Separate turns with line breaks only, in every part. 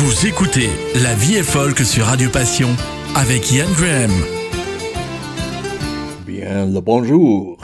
Vous écoutez La vie est folk sur Radio Passion avec Ian Graham.
Bien le bonjour.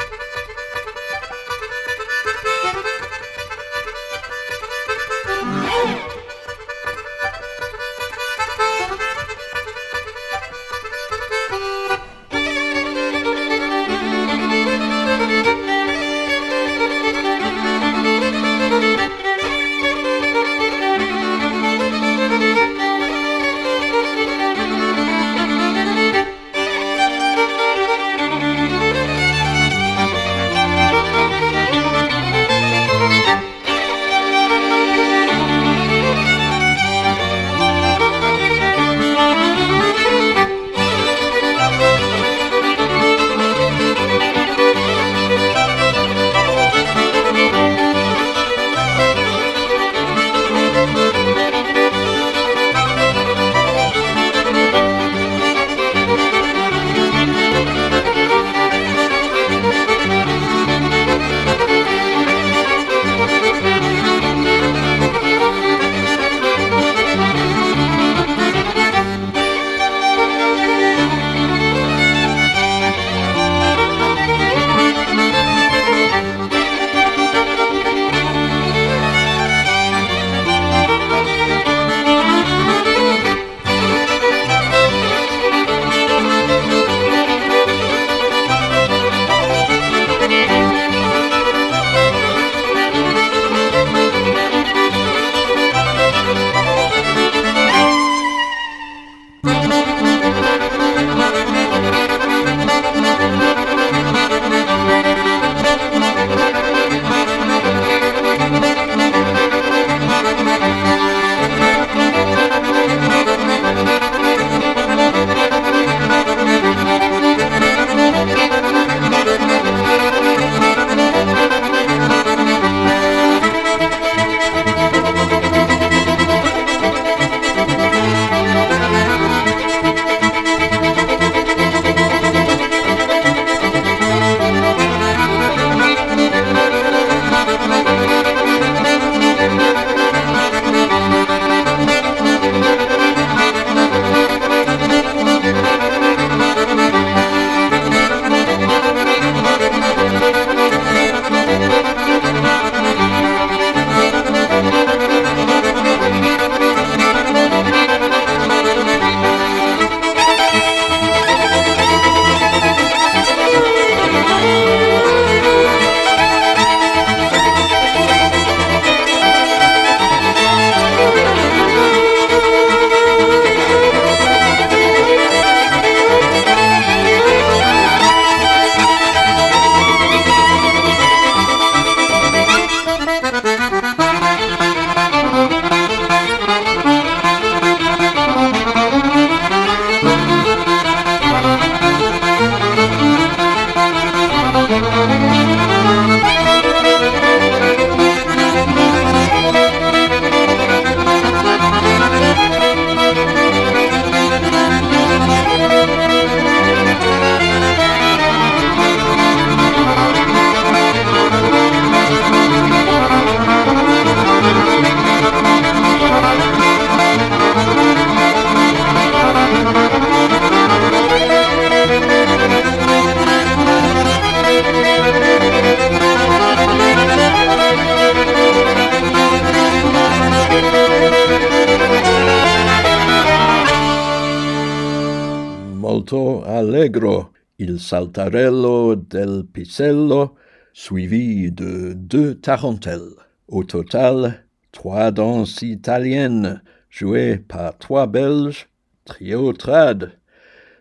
Del pisello, suivi de deux tarentelles. Au total, trois danses italiennes jouées par trois Belges, trio trad,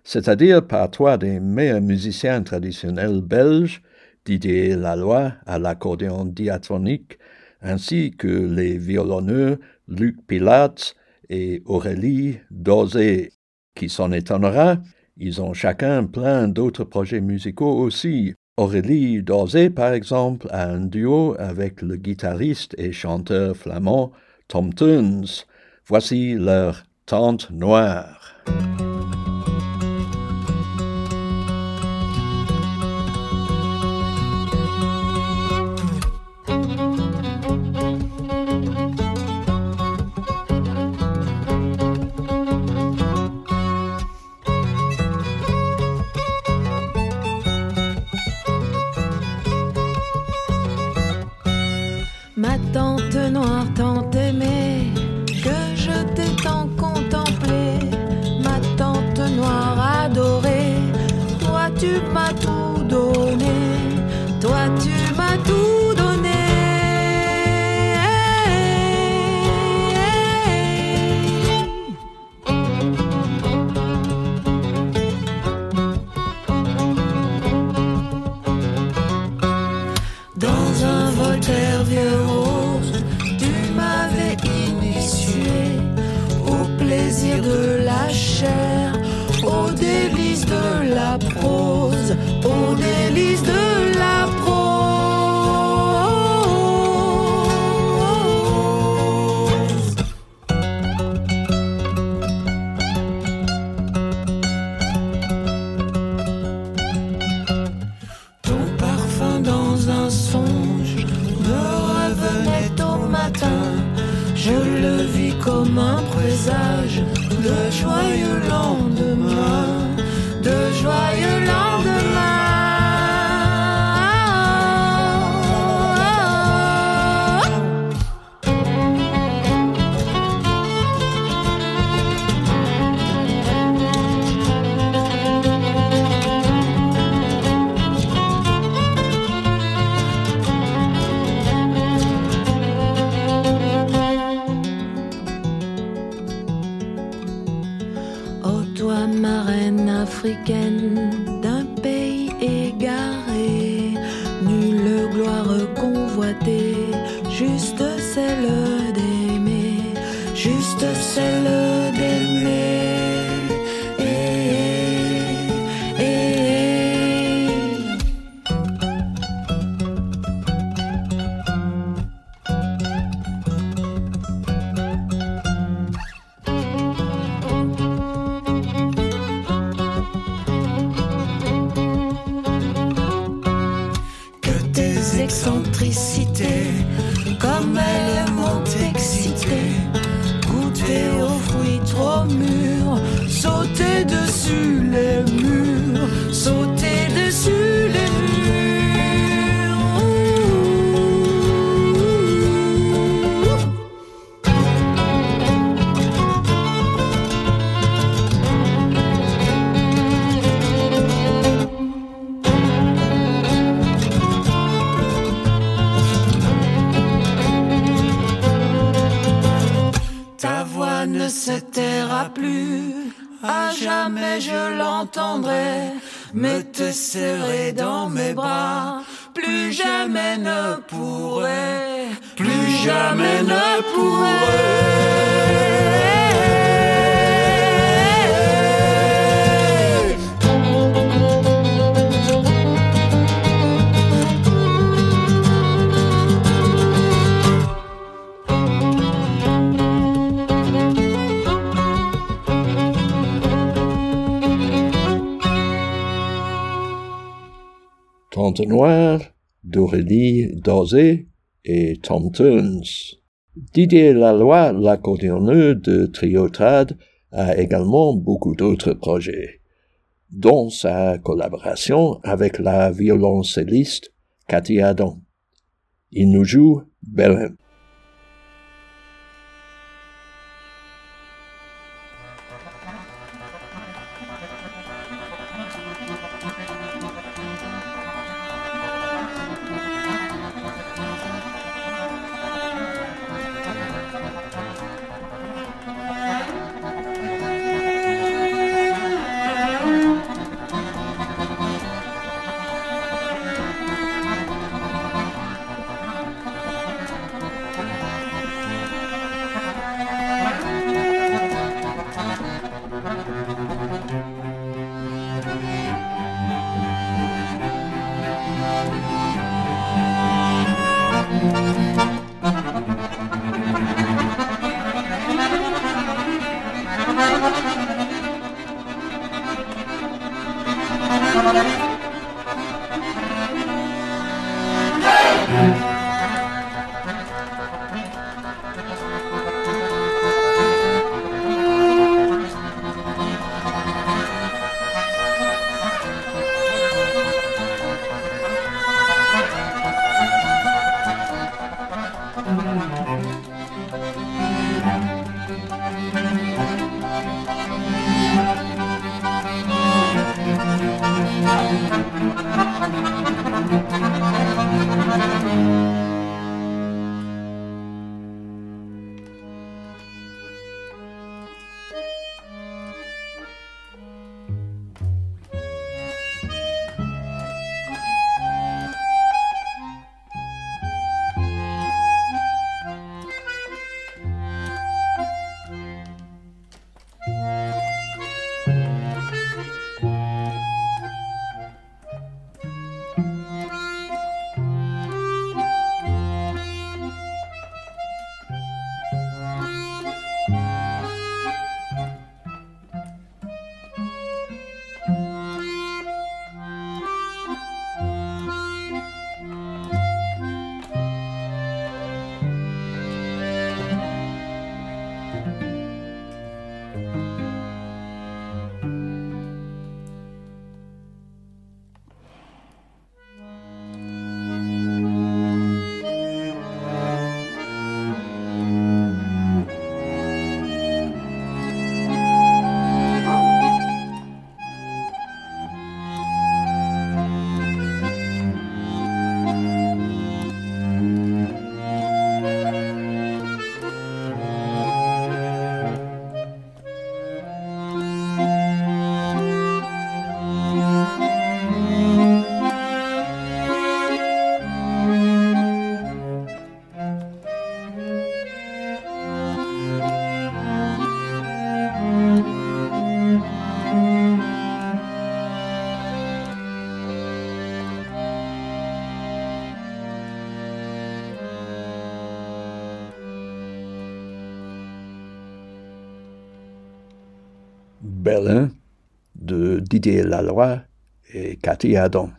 c'est-à-dire par trois des meilleurs musiciens traditionnels belges, Didier Laloy à l'accordéon diatronique, ainsi que les violonneux Luc Pilates et Aurélie Dosé. Qui s'en étonnera, ils ont chacun plein d'autres projets musicaux aussi. Aurélie Dosé, par exemple, a un duo avec le guitariste et chanteur flamand Tom Tunes. Voici leur Tante Noire.
ma tante noire tant aimée, que je t'ai tant
Tante Noire, d'Aurélie Dosé et Tom Turns. Didier Laloy, l'accordéonneur de Triotrad, a également beaucoup d'autres projets, dont sa collaboration avec la violoncelliste Cathy Adam. Il nous joue Belém. Música De Didier Laloy et Cathy Adam.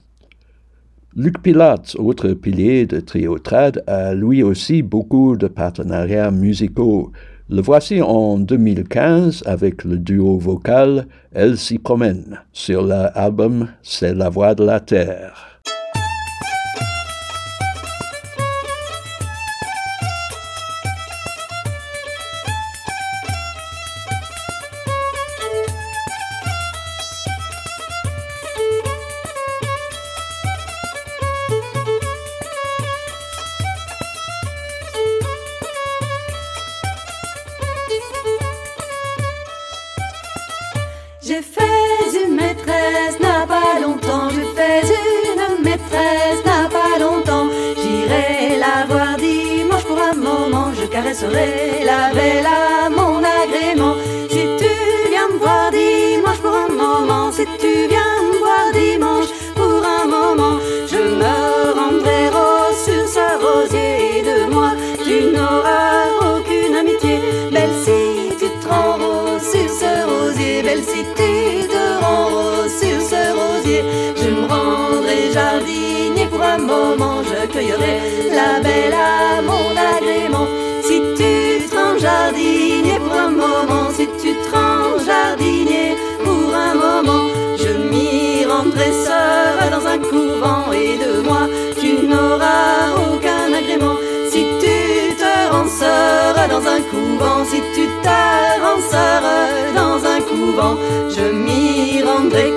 Luc Pilates, autre pilier de Triotrad, a lui aussi beaucoup de partenariats musicaux. Le voici en 2015 avec le duo vocal Elle s'y promène sur l'album C'est la voix de la terre.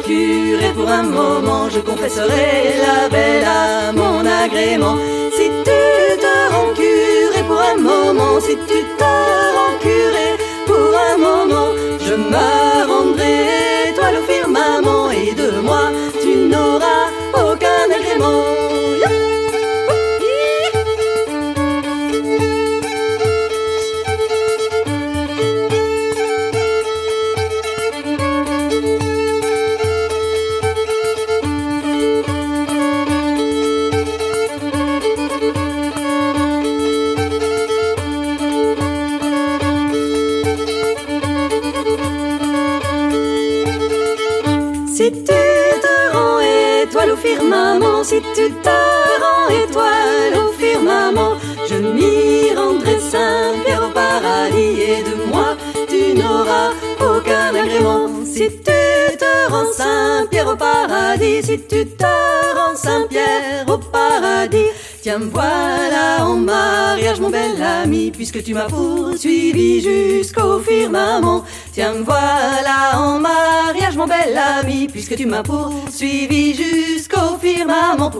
Curé pour un moment, je confesserai la belle à mon agrément. Si tu te rends curé pour un moment, si tu te rends curé pour un moment, je me rendrai toi le firmament et de moi tu n'auras aucun agrément. Au paradis, si tu te rends saint Pierre au paradis, Tiens, voilà en mariage, mon bel ami, puisque tu m'as poursuivi jusqu'au firmament. Tiens, voilà en mariage, mon bel ami, puisque tu m'as poursuivi jusqu'au firmament.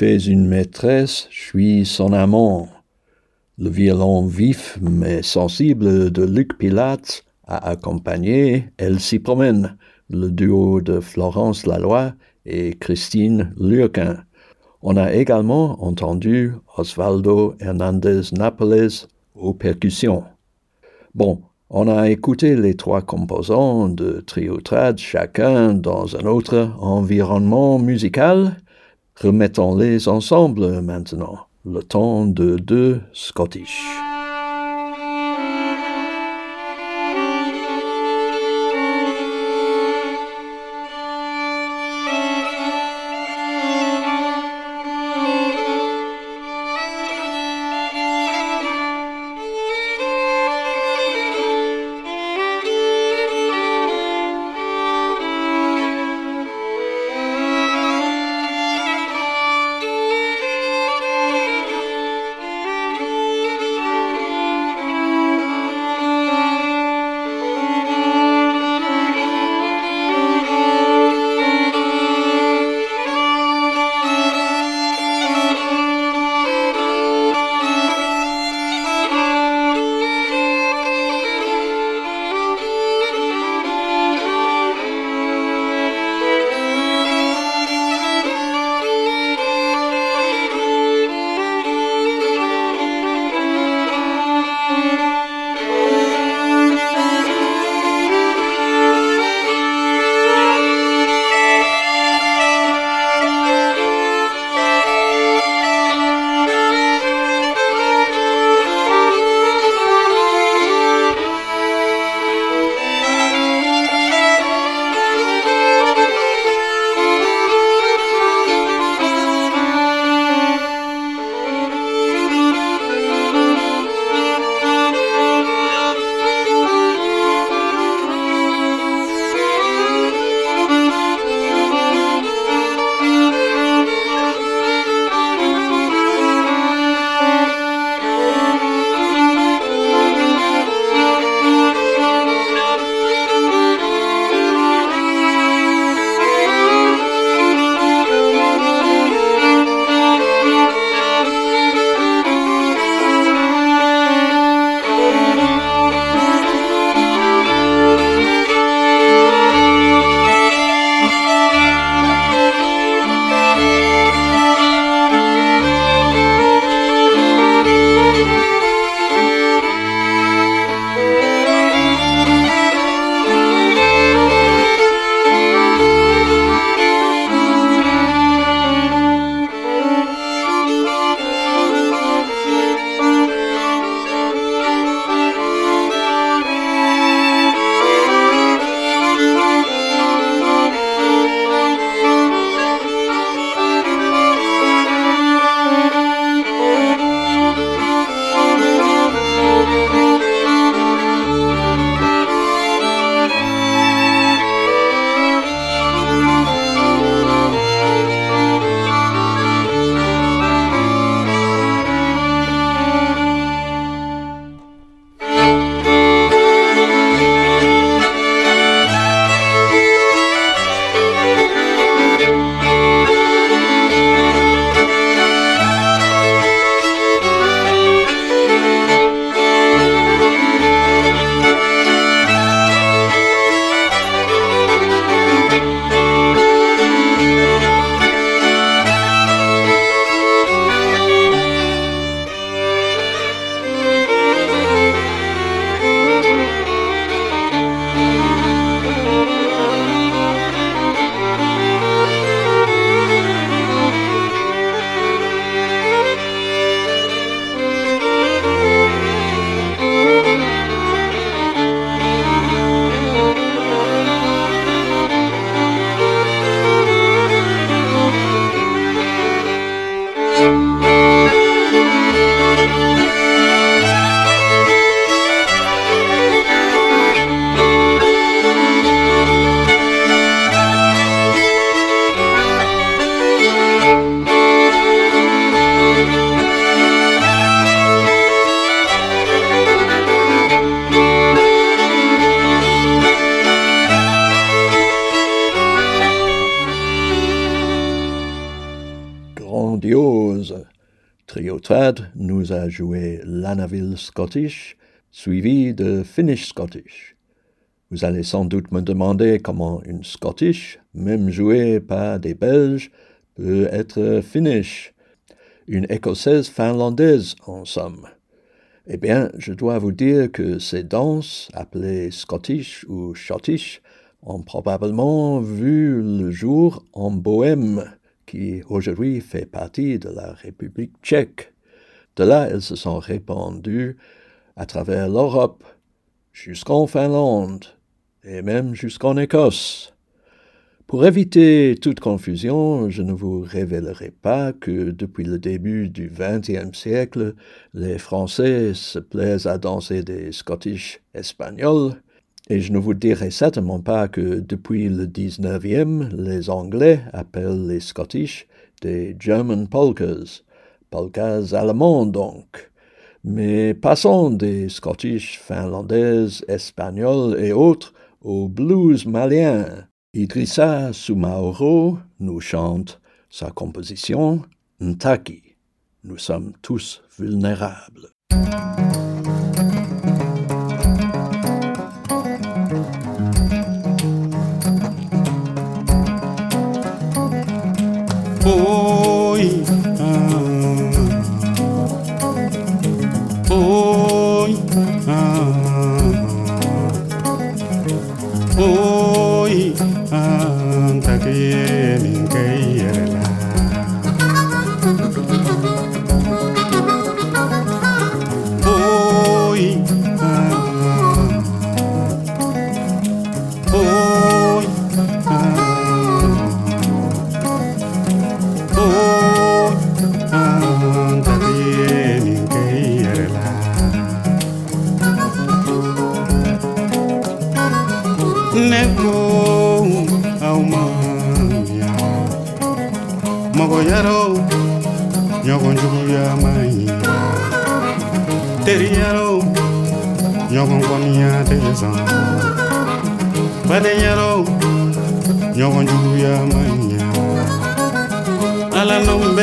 Fait une maîtresse, je suis son amant. Le violon vif mais sensible de Luc Pilates a accompagné Elle s'y promène, le duo de Florence Laloy et Christine Lurquin. On a également entendu Osvaldo Hernandez Napoles aux percussions. Bon, on a écouté les trois composants de Triotrad, chacun dans un autre environnement musical. Remettons-les ensemble maintenant. Le temps de deux Scottish. Joué l'Anaville Scottish, suivi de Finnish Scottish. Vous allez sans doute me demander comment une Scottish, même jouée par des Belges, peut être Finnish. Une écossaise finlandaise, en somme. Eh bien, je dois vous dire que ces danses, appelées Scottish ou Schottish, ont probablement vu le jour en Bohême, qui aujourd'hui fait partie de la République tchèque. De là, elles se sont répandues à travers l'Europe, jusqu'en Finlande et même jusqu'en Écosse. Pour éviter toute confusion, je ne vous révélerai pas que depuis le début du XXe siècle, les Français se plaisent à danser des Scottish espagnols, et je ne vous dirai certainement pas que depuis le XIXe, les Anglais appellent les Scottish des German polkas, polkas allemands donc. Mais passons des Scottish finlandaises, espagnols et autres au blues malien. Idrissa Sumaoro nous chante sa composition Ntaki. Nous sommes tous vulnérables.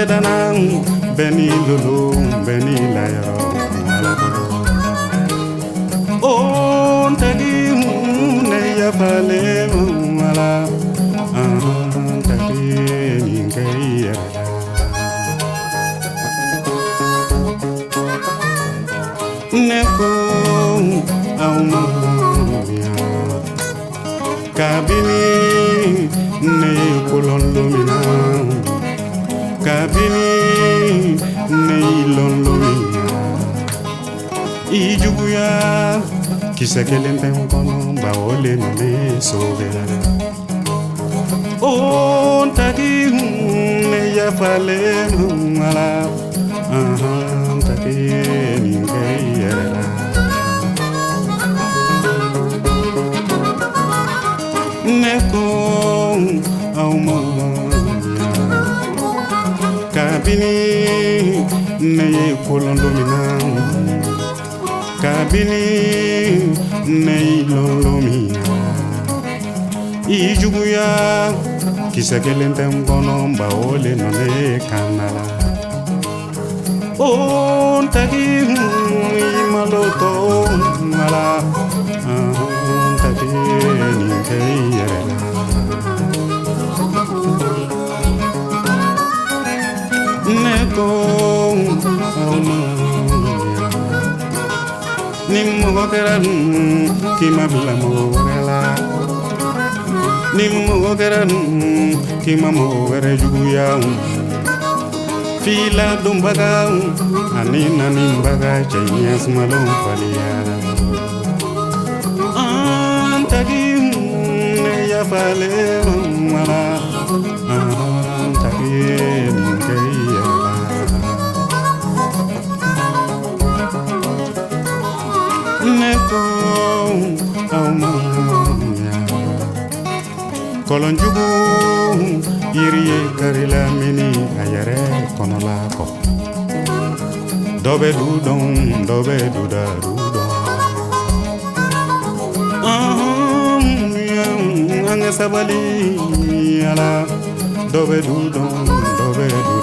Danang bɛɛ n'i lolo bɛɛ n'i layɔrɔ o ntagi ne yafalen wala ntagi nin kɛ i yɛrɛ ne ko aw kabini ne ye kolon haleluya kisa kele mpe nkono baolema mesovela ontaki neya falemu ala ntaki ningeiyerela neko aumoya kabini neye kolondomina bili ne ilolo mi ijuguya kisɛ tɛ n kɔnɔ le nɔ ne o tagi i nin kɛ i yɛrɛ la ni mɔgɔ kɛra nun k'i ma bila mɔgɔ wɛrɛ la ni mɔgɔ kɛra nun k'i ma mɔgɔ fila donbaga ani naninbaga cɛ ɲɛ faliyara an tagi ne yafalen mara ne ko aw ma ya kɔlɔnjugu yiri ye karila mini a yɛrɛ kɔnɔla kɔ dɔ bɛ du dɔn dɔ bɛ du da du dɔn an ka sabali ala. Dɔ bɛ du dɔn dɔ bɛ du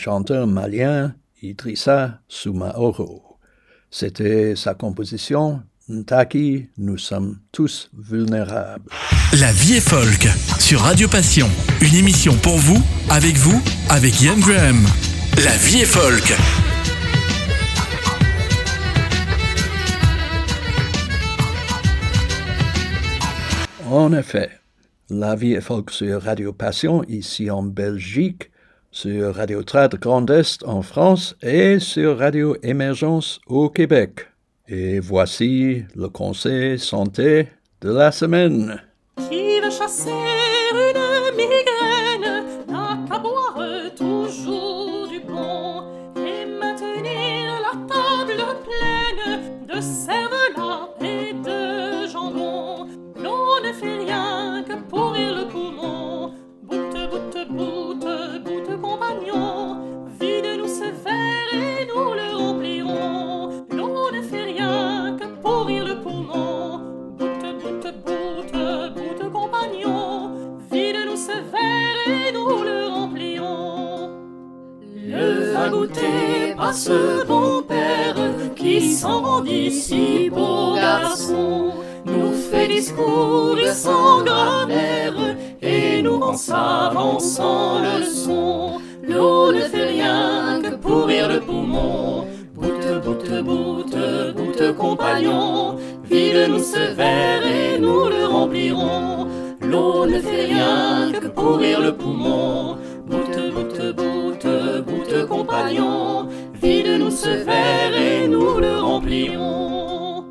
chanteur malien Idrissa Soumaoro. C'était sa composition Ntaki, nous sommes tous vulnérables.
La vie est folk sur Radio Passion. Une émission pour vous, avec vous, avec Ian Graham. La vie est folk.
En effet, la vie est folk sur Radio Passion ici en Belgique, sur Radio Trad Grand Est en France et sur Radio Émergence au Québec. Et voici le conseil santé de la semaine.
Qui veut chasser une migraine Goûté par ce bon père qui s'en rendit si beau garçon nous fait discours sans grammaire et nous rend savants sans leçon. L'eau ne fait rien que pourrir le poumon. Boute, boute, boute, boute, compagnon, vide-nous ce verre et nous le remplirons. L'eau ne fait rien que pourrir le poumon. Boute, compagnon, vide-nous ce verre et nous le remplirons.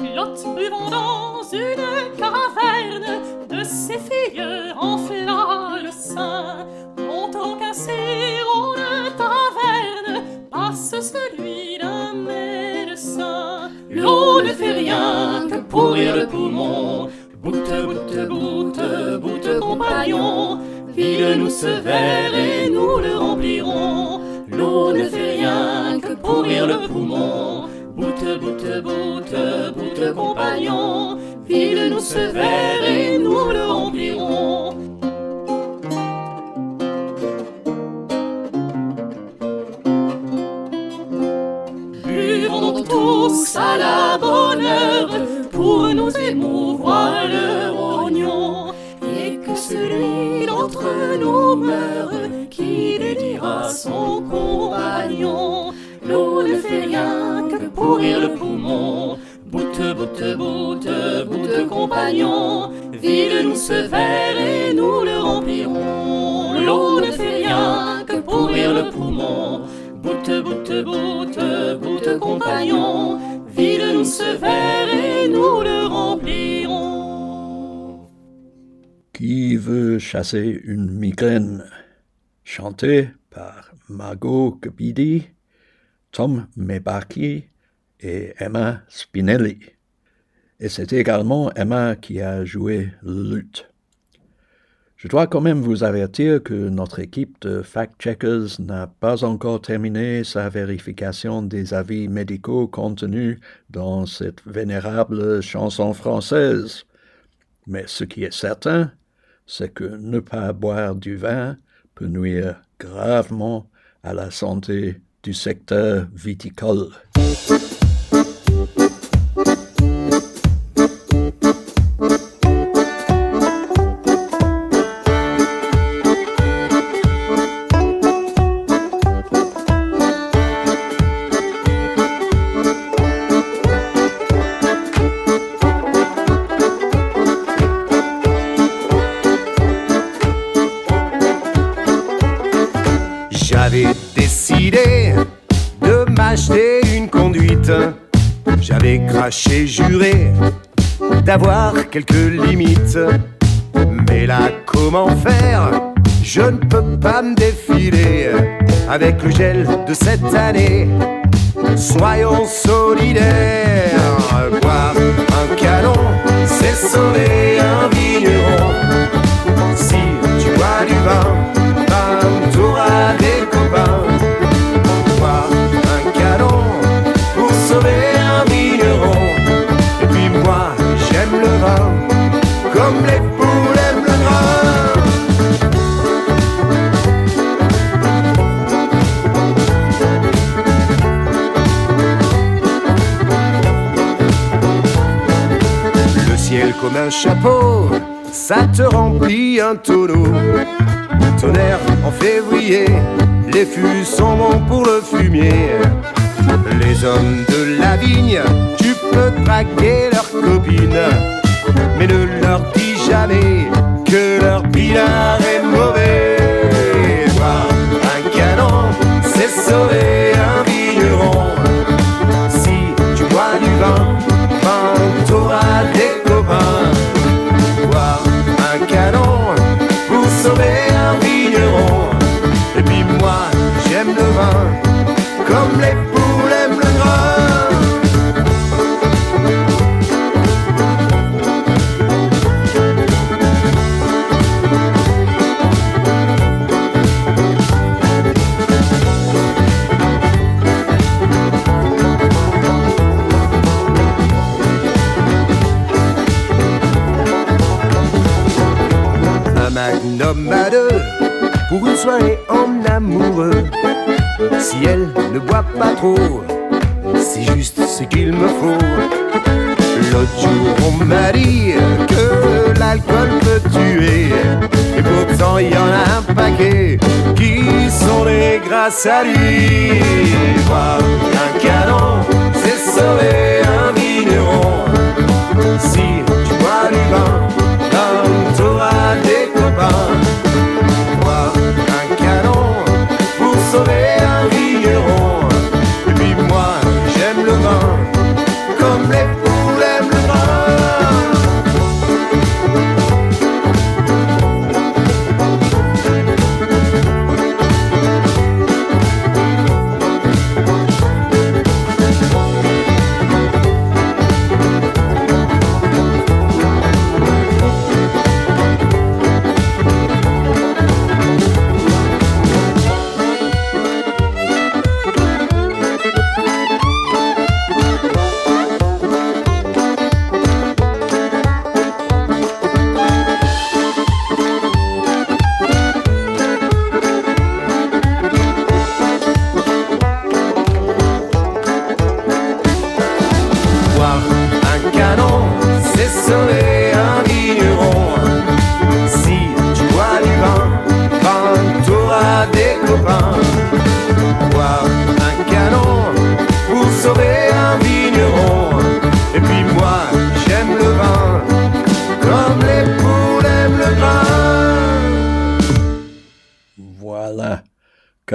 L'hôte buvant dans une caverne de ses filles enfla le sein. Montant qu'un sirop de taverne passe celui d'un médecin. L'eau ne fait rien que pourrir le poumon. Boute, boute, boute, boute, compagnon, vide-nous ce verre et nous le remplirons. Ne fait rien que pourrir le poumon. Boute, boute, boute, boute, compagnon, vide-nous ce verre et nous le remplirons. Buvons donc tous à la boute, boute, compagnon, vide-nous ce verre et nous le remplirons. L'eau ne fait rien que pourrir le poumon. Boute, boute, boute, boute, compagnon, vide-nous ce verre et nous le remplirons.
Qui veut chasser une migraine? Chanté par Margot Capidi, Tom Mebaki et Emma Spinelli. Et c'est également Emma qui a joué luth. Je dois quand même vous avertir que notre équipe de fact-checkers n'a pas encore terminé sa vérification des avis médicaux contenus dans cette vénérable chanson française. Mais ce qui est certain, c'est que ne pas boire du vin peut nuire gravement à la santé du secteur viticole.
J'avais craché, juré d'avoir quelques limites. Mais là, comment faire? Je ne peux pas me défiler avec le gel de cette année. Soyons solidaires. Boire un canon, c'est sauver un vigneron. Si tu bois du vin, comme un chapeau, ça te remplit un tonneau. Tonnerre en février, les fûts sont bons pour le fumier. Les hommes de la vigne, tu peux traquer leurs copines, mais ne leur dis jamais que leur pinard est mauvais. Un canon, c'est sauver un vigneron. Si tu bois du vin, comme les c'est juste ce qu'il me faut. L'autre jour, on m'a dit que l'alcool peut tuer. Et pourtant, il y en a un paquet qui sont nés grâce à lui. Un canon, c'est sauver un vigneron. Si tu bois du vin, t'auras des copains. Un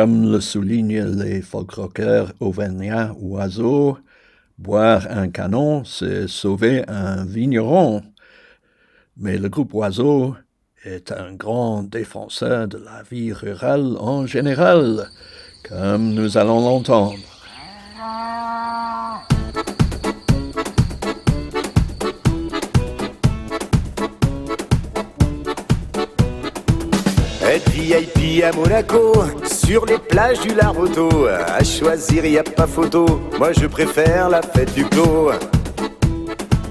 Comme le
soulignent les folk-rockers auvergnats oiseaux, boire un canon, c'est sauver un vigneron. Mais le groupe Oiseau est un grand défenseur de la vie rurale en général, comme nous allons l'entendre.
VIP à Monaco, sur les plages du Larboto. À choisir, y a pas photo. Moi, je préfère la fête du clos.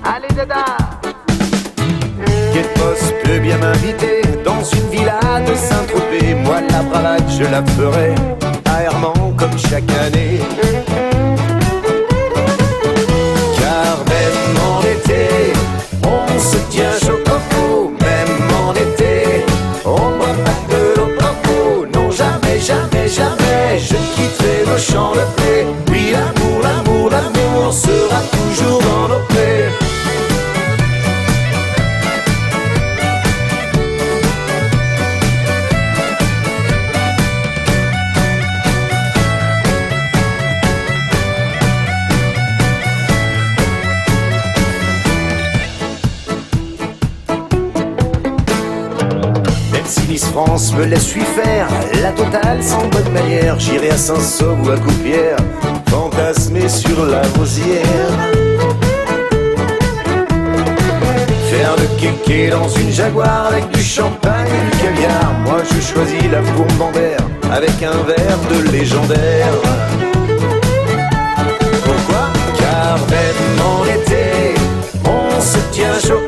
Allez, dada! Quel poste peut bien m'inviter dans une villa de Saint-Tropez? Moi, la bravade, je la ferai aérement comme chaque année. Car même en été, on se tient chaud jamais, je quitterai nos champs de paix. Oui, l'amour, l'amour, l'amour sera France me laisse lui faire la totale sans bonne manière, j'irai à Saint-Sauve ou à Coupière, fantasmer sur la rosière. Faire le kéké dans une Jaguar avec du champagne et du caviar. Moi je choisis la Bourbandère avec un verre de légendaire. Pourquoi? Car même en été, on se tient chaud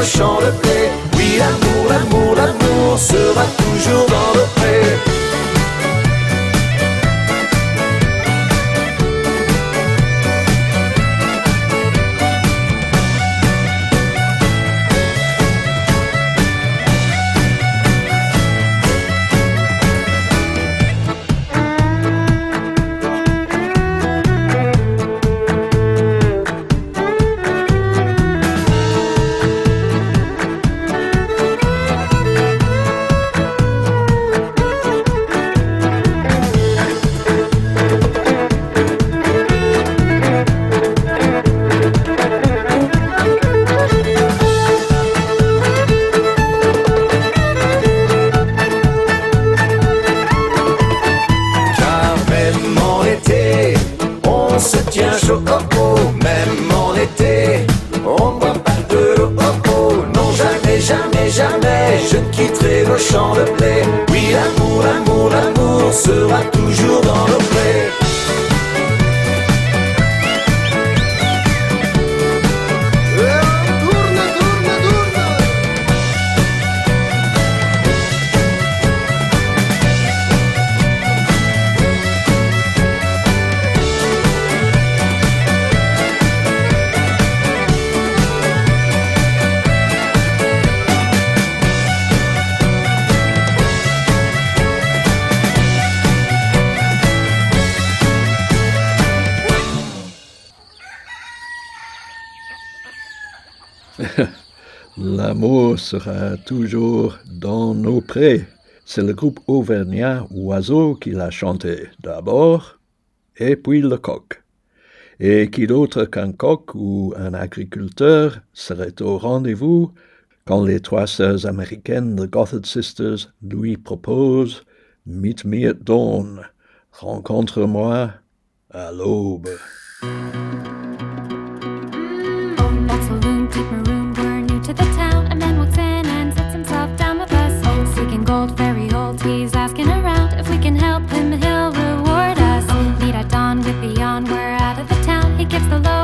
de paix. Oui, l'amour, l'amour, l'amour sera toujours dans nos prés. quitterai vos champs de plaie. Oui, l'amour, l'amour, l'amour sera toujours dans nos
plaies. sera toujours dans nos prés. C'est le groupe auvergnat Oiseau qui l'a chanté d'abord, et puis le coq. Et qui d'autre qu'un coq ou un agriculteur serait au rendez-vous quand les trois sœurs américaines, the Gothard Sisters, lui proposent Meet me at dawn, rencontre-moi à l'aube.
beyond. We're out of the town. He gives the
low.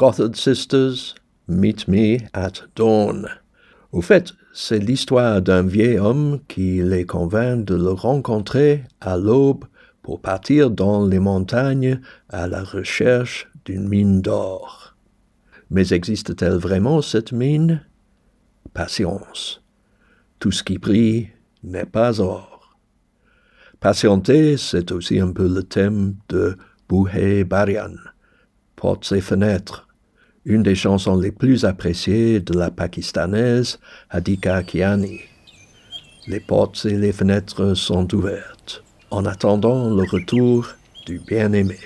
Gothard Sisters, Meet Me at Dawn. Au fait, c'est l'histoire d'un vieil homme qui les convainc de le rencontrer à l'aube pour partir dans les montagnes à la recherche d'une mine d'or. Mais existe-t-elle vraiment cette mine? Patience. Tout ce qui brille n'est pas or. Patienter, c'est aussi un peu le thème de Bouhé Barian. Portes et fenêtres, une des chansons les plus appréciées de la pakistanaise Hadika Kiani. Les portes et les fenêtres sont ouvertes, en attendant le retour du bien-aimé.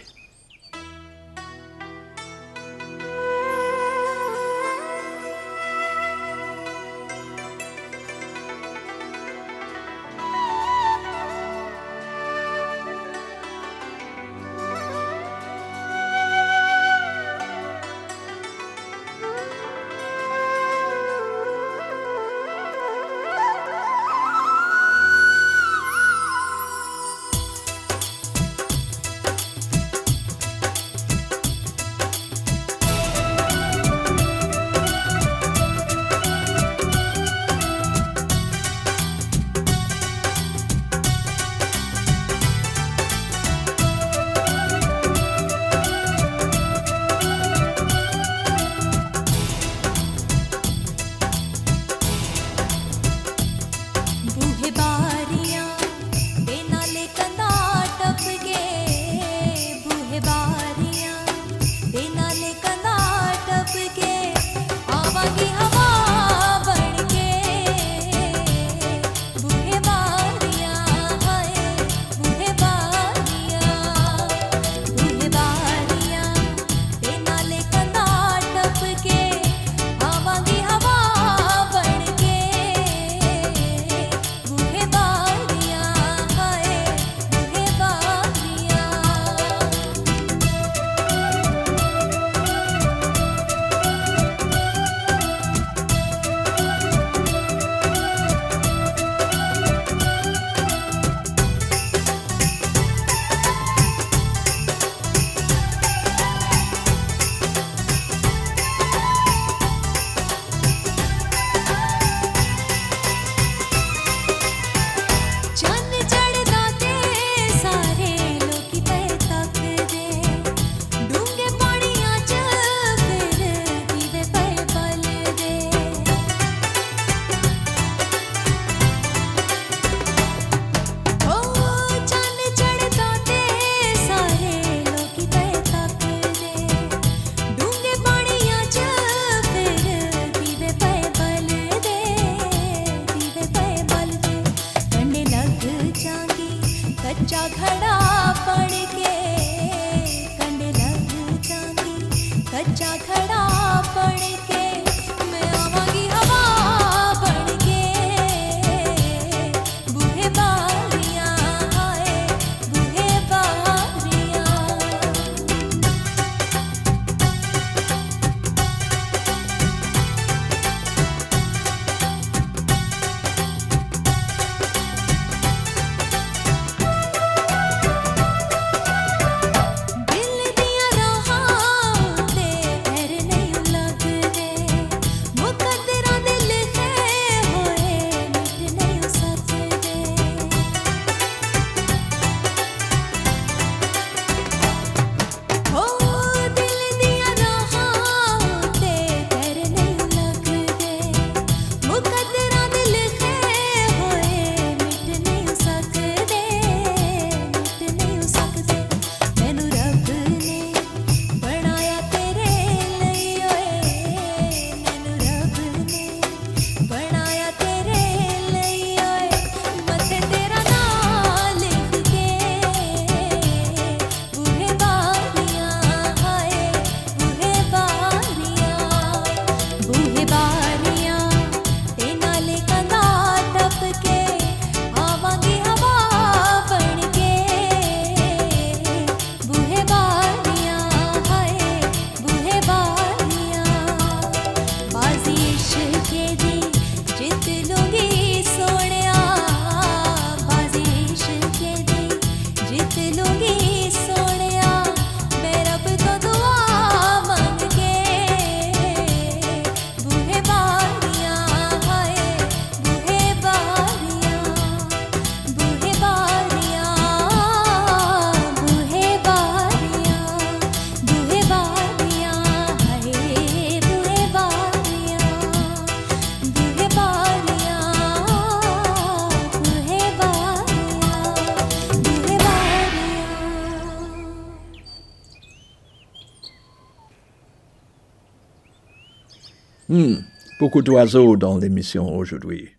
Beaucoup d'oiseaux dans l'émission aujourd'hui.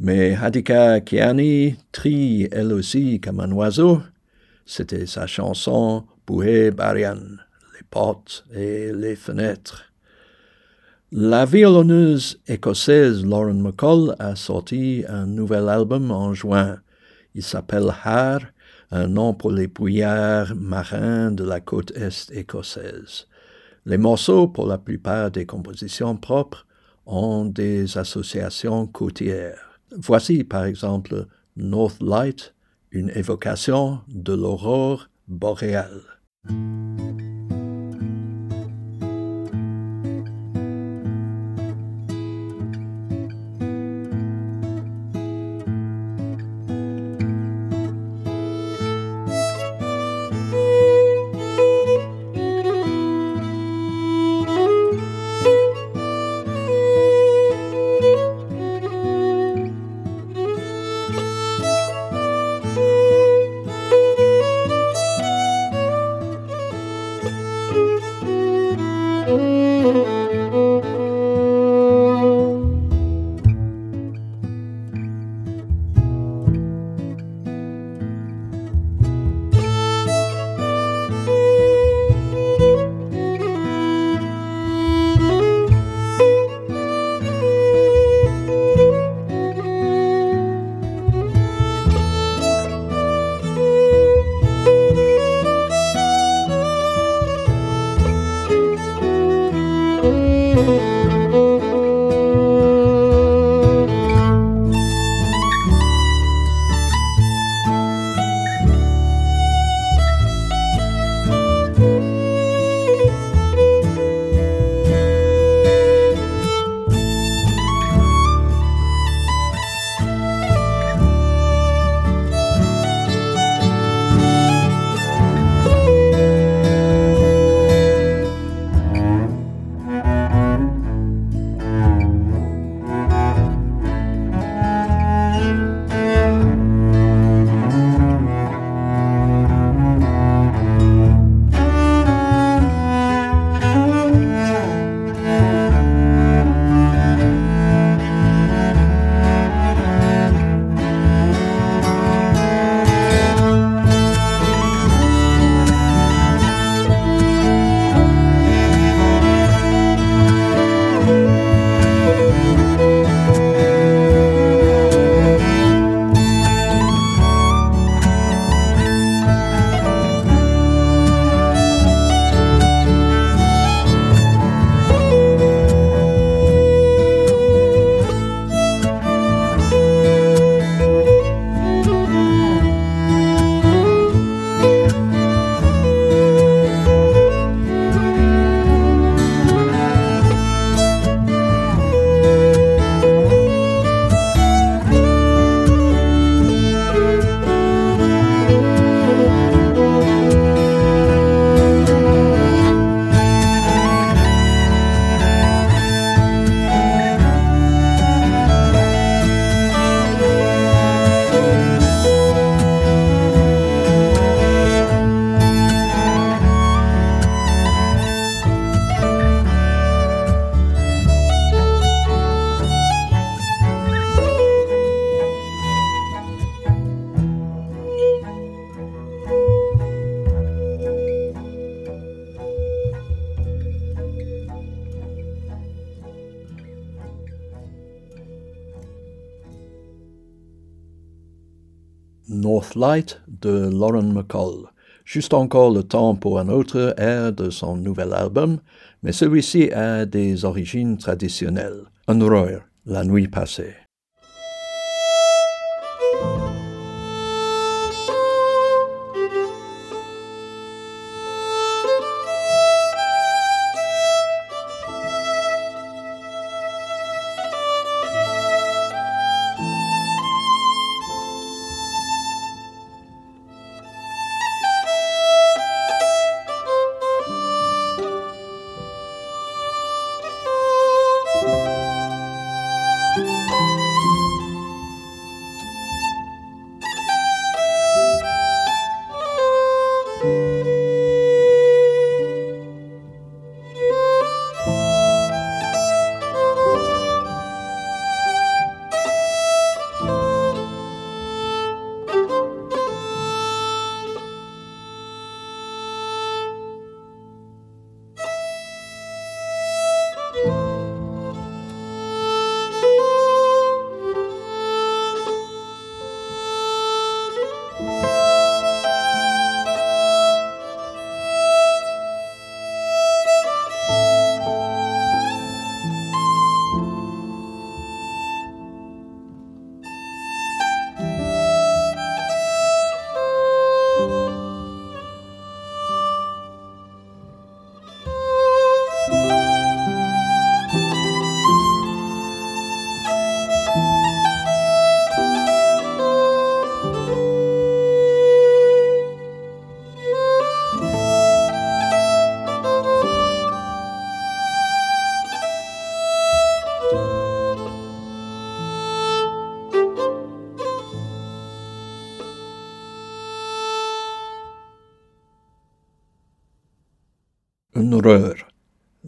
Mais Hadika Kiani trie elle aussi comme un oiseau. C'était sa chanson Boué Barian, les portes et les fenêtres. La violonneuse écossaise Lauren McCall a sorti un nouvel album en juin. Il s'appelle Har, un nom pour les brouillards marins de la côte est écossaise. Les morceaux, pour la plupart des compositions propres, ont des associations côtières. Voici par exemple North Light, une évocation de l'aurore boréale. Light de Lauren McCall. Juste encore le temps pour un autre air de son nouvel album, mais celui-ci a des origines traditionnelles. Un horreur, la nuit passée.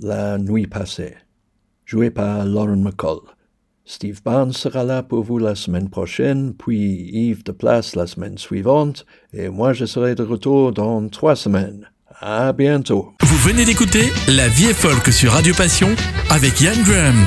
La nuit passée, joué par Lauren McCall. Steve Barnes sera là pour vous la semaine prochaine, puis Yves de Place la semaine suivante, et moi je serai de retour dans trois semaines. À bientôt.
Vous venez d'écouter La vie est folk sur Radio Passion avec Yann Graham.